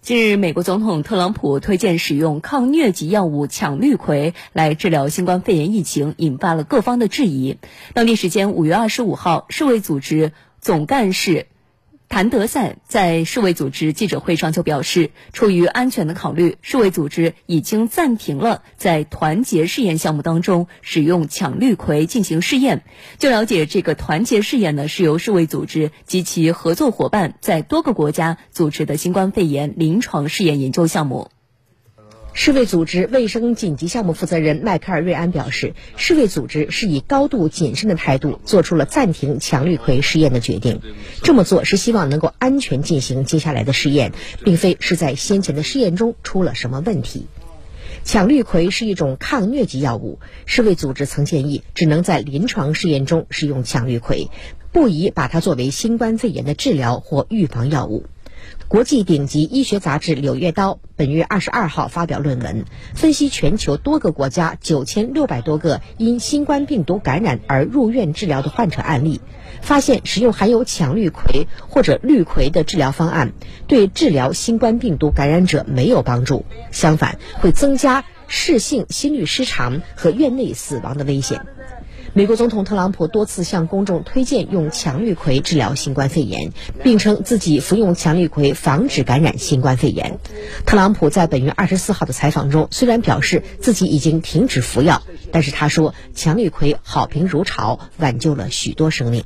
近日，美国总统特朗普推荐使用抗疟疾药物羟氯喹来治疗新冠肺炎疫情，引发了各方的质疑。当地时间五月二十五号，世卫组织总干事。谭德赛在世卫组织记者会上就表示，出于安全的考虑，世卫组织已经暂停了在团结试验项目当中使用羟氯喹进行试验。据了解，这个团结试验呢是由世卫组织及其合作伙伴在多个国家组织的新冠肺炎临床试验研究项目。世卫组织卫生紧急项目负责人迈克尔·瑞安表示，世卫组织是以高度谨慎的态度做出了暂停羟氯喹试验的决定。这么做是希望能够安全进行接下来的试验，并非是在先前的试验中出了什么问题。羟氯喹是一种抗疟疾药物，世卫组织曾建议只能在临床试验中使用羟氯喹，不宜把它作为新冠肺炎的治疗或预防药物。国际顶级医学杂志《柳叶刀》本月二十二号发表论文，分析全球多个国家九千六百多个因新冠病毒感染而入院治疗的患者案例，发现使用含有羟氯喹或者氯喹的治疗方案对治疗新冠病毒感染者没有帮助，相反会增加室性心律失常和院内死亡的危险。美国总统特朗普多次向公众推荐用强力葵治疗新冠肺炎，并称自己服用强力葵防止感染新冠肺炎。特朗普在本月二十四号的采访中，虽然表示自己已经停止服药，但是他说强力葵好评如潮，挽救了许多生命。